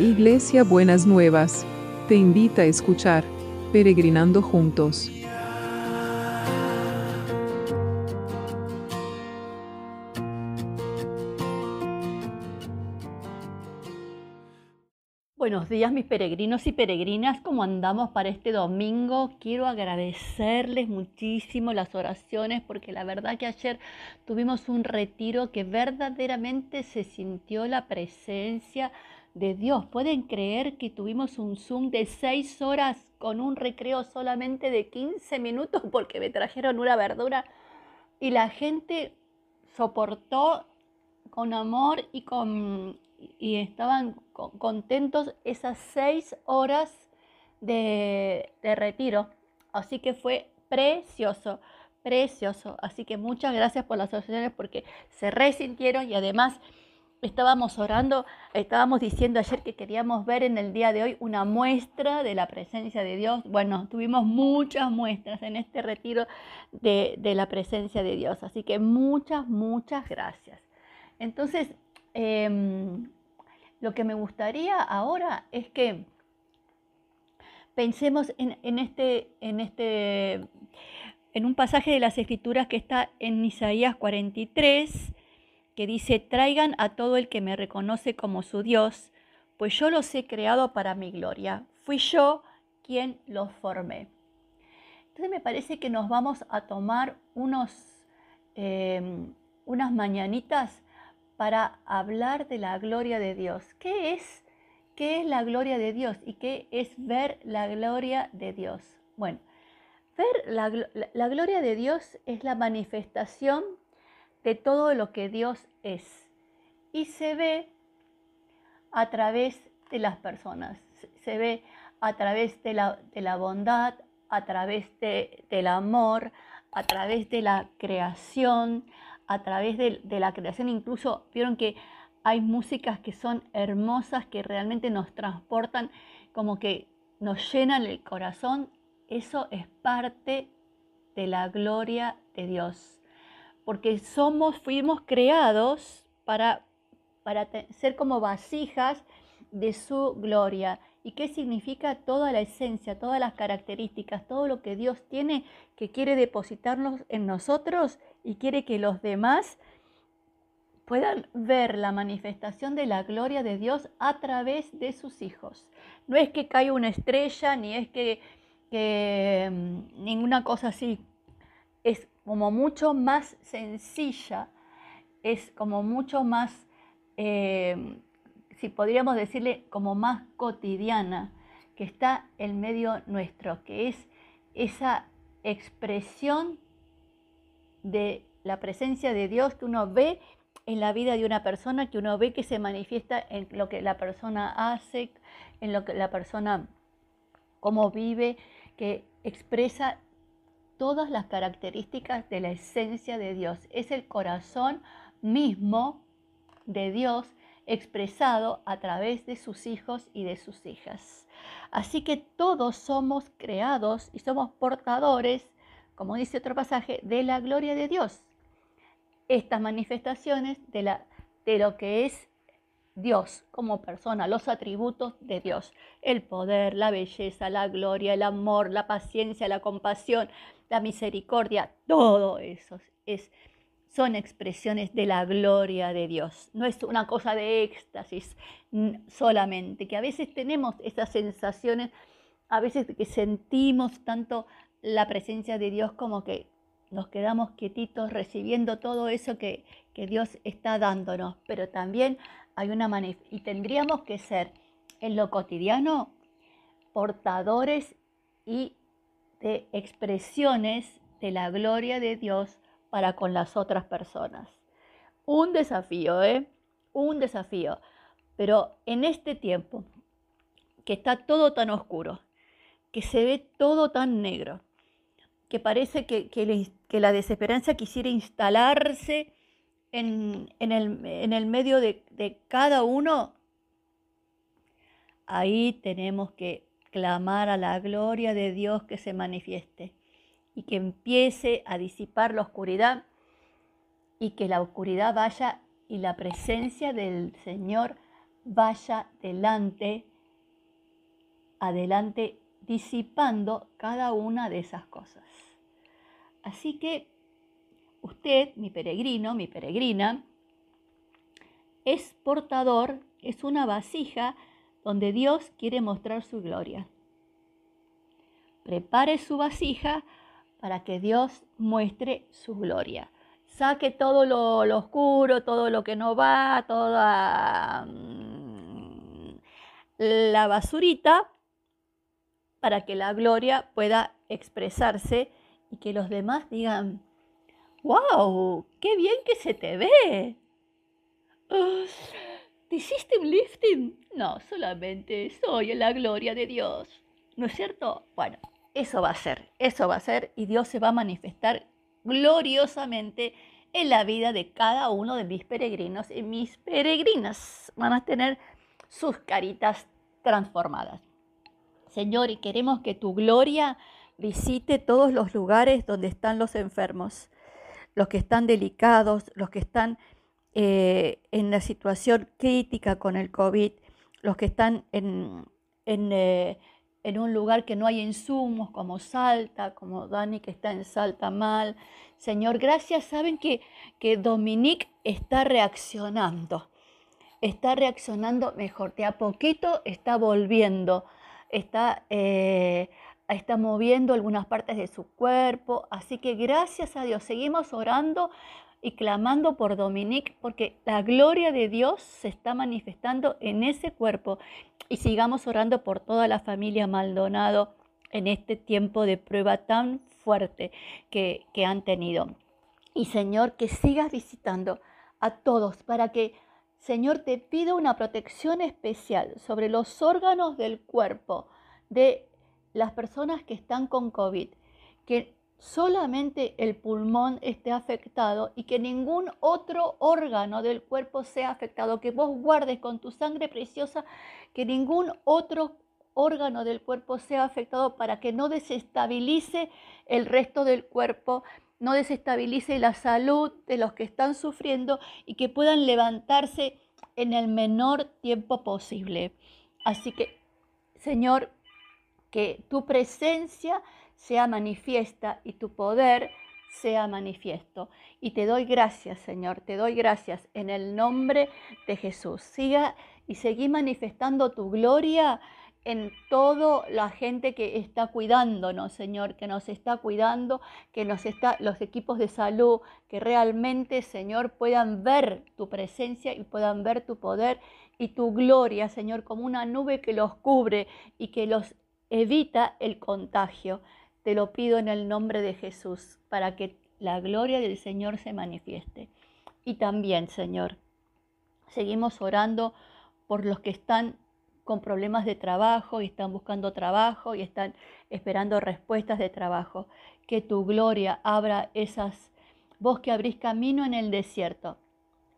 Iglesia Buenas Nuevas, te invita a escuchar Peregrinando Juntos. Buenos días mis peregrinos y peregrinas, ¿cómo andamos para este domingo? Quiero agradecerles muchísimo las oraciones porque la verdad que ayer tuvimos un retiro que verdaderamente se sintió la presencia de Dios. ¿Pueden creer que tuvimos un Zoom de seis horas con un recreo solamente de 15 minutos porque me trajeron una verdura? Y la gente soportó con amor y, con, y estaban contentos esas seis horas de, de retiro. Así que fue precioso, precioso. Así que muchas gracias por las oraciones porque se resintieron y además estábamos orando, estábamos diciendo ayer que queríamos ver en el día de hoy una muestra de la presencia de Dios. Bueno, tuvimos muchas muestras en este retiro de, la presencia de Dios. Así que muchas, muchas gracias. Entonces, em, lo que me gustaría ahora es que pensemos en, en, este, en este, en un pasaje de las Escrituras que está en Isaías 43 que dice, traigan a todo el que me reconoce como su Dios, pues yo los he creado para mi gloria. Fui yo quien los formé. Entonces me parece que nos vamos a tomar unos, em, unas mañanitas para hablar de la gloria de Dios. ¿Qué es? ¿Qué es la gloria de Dios? ¿Y qué es ver la gloria de Dios? Bueno, ver la, la gloria de Dios es la manifestación de todo lo que Dios es. Y se ve a través de las personas, se ve a través de la, de la bondad, a través de, del amor, a través de la creación, a través de, de la creación. Incluso vieron que hay músicas que son hermosas, que realmente nos transportan, como que nos llenan el corazón. Eso es parte de la gloria de Dios porque somos, fuimos creados para, para ser como vasijas de su gloria. ¿Y qué significa toda la esencia, todas las características, todo lo que Dios tiene que quiere depositarnos en nosotros y quiere que los demás puedan ver la manifestación de la gloria de Dios a través de sus hijos? No es que caiga una estrella, ni es que, que mm, ninguna cosa así. Es como mucho más sencilla, es como mucho más, eh, si podríamos decirle, como más cotidiana, que está en medio nuestro, que es esa expresión de la presencia de Dios que uno ve en la vida de una persona, que uno ve que se manifiesta en lo que la persona hace, en lo que la persona, cómo vive, que expresa todas las características de la esencia de Dios. Es el corazón mismo de Dios expresado a través de sus hijos y de sus hijas. Así que todos somos creados y somos portadores, como dice otro pasaje, de la gloria de Dios. Estas manifestaciones de, la, de lo que es Dios como persona, los atributos de Dios, el poder, la belleza, la gloria, el amor, la paciencia, la compasión, la misericordia, todo eso es, son expresiones de la gloria de Dios. No es una cosa de éxtasis solamente, que a veces tenemos esas sensaciones, a veces que sentimos tanto la presencia de Dios como que nos quedamos quietitos recibiendo todo eso que Dios está dándonos, pero también hay una y tendríamos que ser en lo cotidiano portadores y de expresiones de la gloria de Dios para con las otras personas. Un desafío, ¿eh? Un desafío. Pero en este tiempo, que está todo tan oscuro, que se ve todo tan negro, que parece que, la desesperanza quisiera instalarse en, el, medio de, de cada uno, ahí tenemos que clamar a la gloria de Dios que se manifieste y que empiece a disipar la oscuridad y que la oscuridad vaya y la presencia del Señor vaya delante, adelante, disipando cada una de esas cosas. Así que usted, mi peregrino, mi peregrina, es portador, es una vasija donde Dios quiere mostrar su gloria. Prepare su vasija para que Dios muestre su gloria. Saque todo lo, oscuro, todo lo que no va, toda mm, la basurita, para que la gloria pueda expresarse y que los demás digan, wow, qué bien que se te ve. ¿Te hiciste un lifting? No, solamente soy la gloria de Dios. ¿No es cierto? Bueno, eso va a ser, eso va a ser y Dios se va a manifestar gloriosamente en la vida de cada uno de mis peregrinos y mis peregrinas. Van a tener sus caritas transformadas. Señor, y queremos que tu gloria visite todos los lugares donde están los enfermos, los que están delicados, los que están eh, en la situación crítica con el COVID, los que están en, eh, en un lugar que no hay insumos, como Salta, como Dani que está en Salta mal. Señor, gracias. Saben que, que Dominique está reaccionando, está reaccionando mejor, de a poquito está volviendo, está, eh, está moviendo algunas partes de su cuerpo. Así que gracias a Dios, seguimos orando y clamando por Dominique porque la gloria de Dios se está manifestando en ese cuerpo y sigamos orando por toda la familia Maldonado en este tiempo de prueba tan fuerte que, que han tenido. Y Señor, que sigas visitando a todos para que, Señor, te pido una protección especial sobre los órganos del cuerpo de las personas que están con COVID, que solamente el pulmón esté afectado y que ningún otro órgano del cuerpo sea afectado, que vos guardes con tu sangre preciosa, que ningún otro órgano del cuerpo sea afectado para que no desestabilice el resto del cuerpo, no desestabilice la salud de los que están sufriendo y que puedan levantarse en el menor tiempo posible. Así que, Señor, que tu presencia sea manifiesta y tu poder sea manifiesto. Y te doy gracias, Señor, te doy gracias en el nombre de Jesús. Siga y seguí manifestando tu gloria en toda la gente que está cuidándonos, Señor, que nos está cuidando, que nos está, los equipos de salud, que realmente, Señor, puedan ver tu presencia y puedan ver tu poder y tu gloria, Señor, como una nube que los cubre y que los evita el contagio. Te lo pido en el nombre de Jesús, para que la gloria del Señor se manifieste. Y también, Señor, seguimos orando por los que están con problemas de trabajo y están buscando trabajo y están esperando respuestas de trabajo. Que tu gloria abra esas, vos que abrís camino en el desierto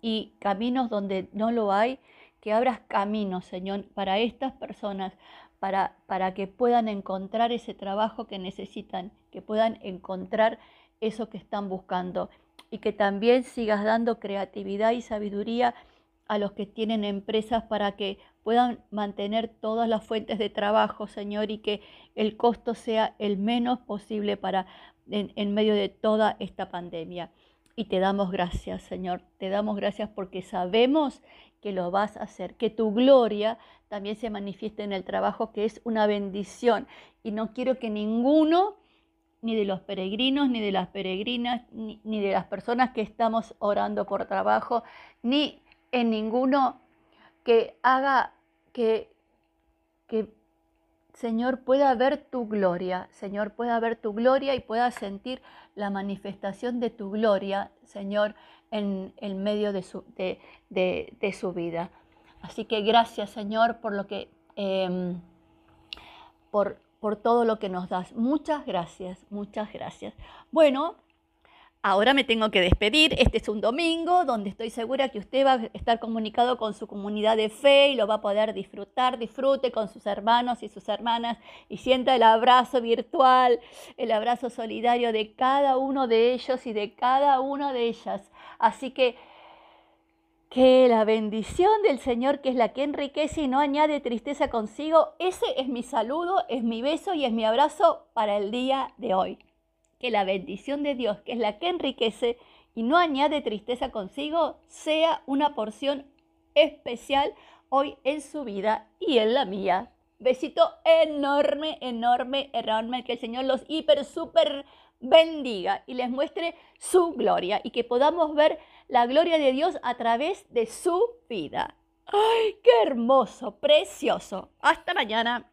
y caminos donde no lo hay, que abras caminos, Señor, para estas personas, para, para que puedan encontrar ese trabajo que necesitan, que puedan encontrar eso que están buscando y que también sigas dando creatividad y sabiduría a los que tienen empresas para que puedan mantener todas las fuentes de trabajo, Señor, y que el costo sea el menos posible para en, en medio de toda esta pandemia. Y te damos gracias, Señor, te damos gracias porque sabemos que lo vas a hacer, que tu gloria también se manifieste en el trabajo, que es una bendición. Y no quiero que ninguno, ni de los peregrinos, ni de las peregrinas, ni, de las personas que estamos orando por trabajo, ni en ninguno que haga que, que Señor pueda ver tu gloria, Señor pueda ver tu gloria y pueda sentir la manifestación de tu gloria, Señor, en el medio de su, de, su vida. Así que gracias Señor por lo que, em, por, por todo lo que nos das. Muchas gracias, muchas gracias. Bueno, Ahora me tengo que despedir. Este es un domingo donde estoy segura que usted va a estar comunicado con su comunidad de fe y lo va a poder disfrutar. Disfrute con sus hermanos y sus hermanas y sienta el abrazo virtual, el abrazo solidario de cada uno de ellos y de cada una de ellas. Así que Que la bendición del Señor, que es la que enriquece y no añade tristeza consigo, ese es mi saludo, es mi beso y es mi abrazo para el día de hoy. Que la bendición de Dios, que es la que enriquece y no añade tristeza consigo, sea una porción especial hoy en su vida y en la mía. Besito enorme, enorme, enorme. Que el Señor los hiper, super bendiga y les muestre su gloria y que podamos ver la gloria de Dios a través de su vida. ¡Ay, qué hermoso, precioso! Hasta mañana.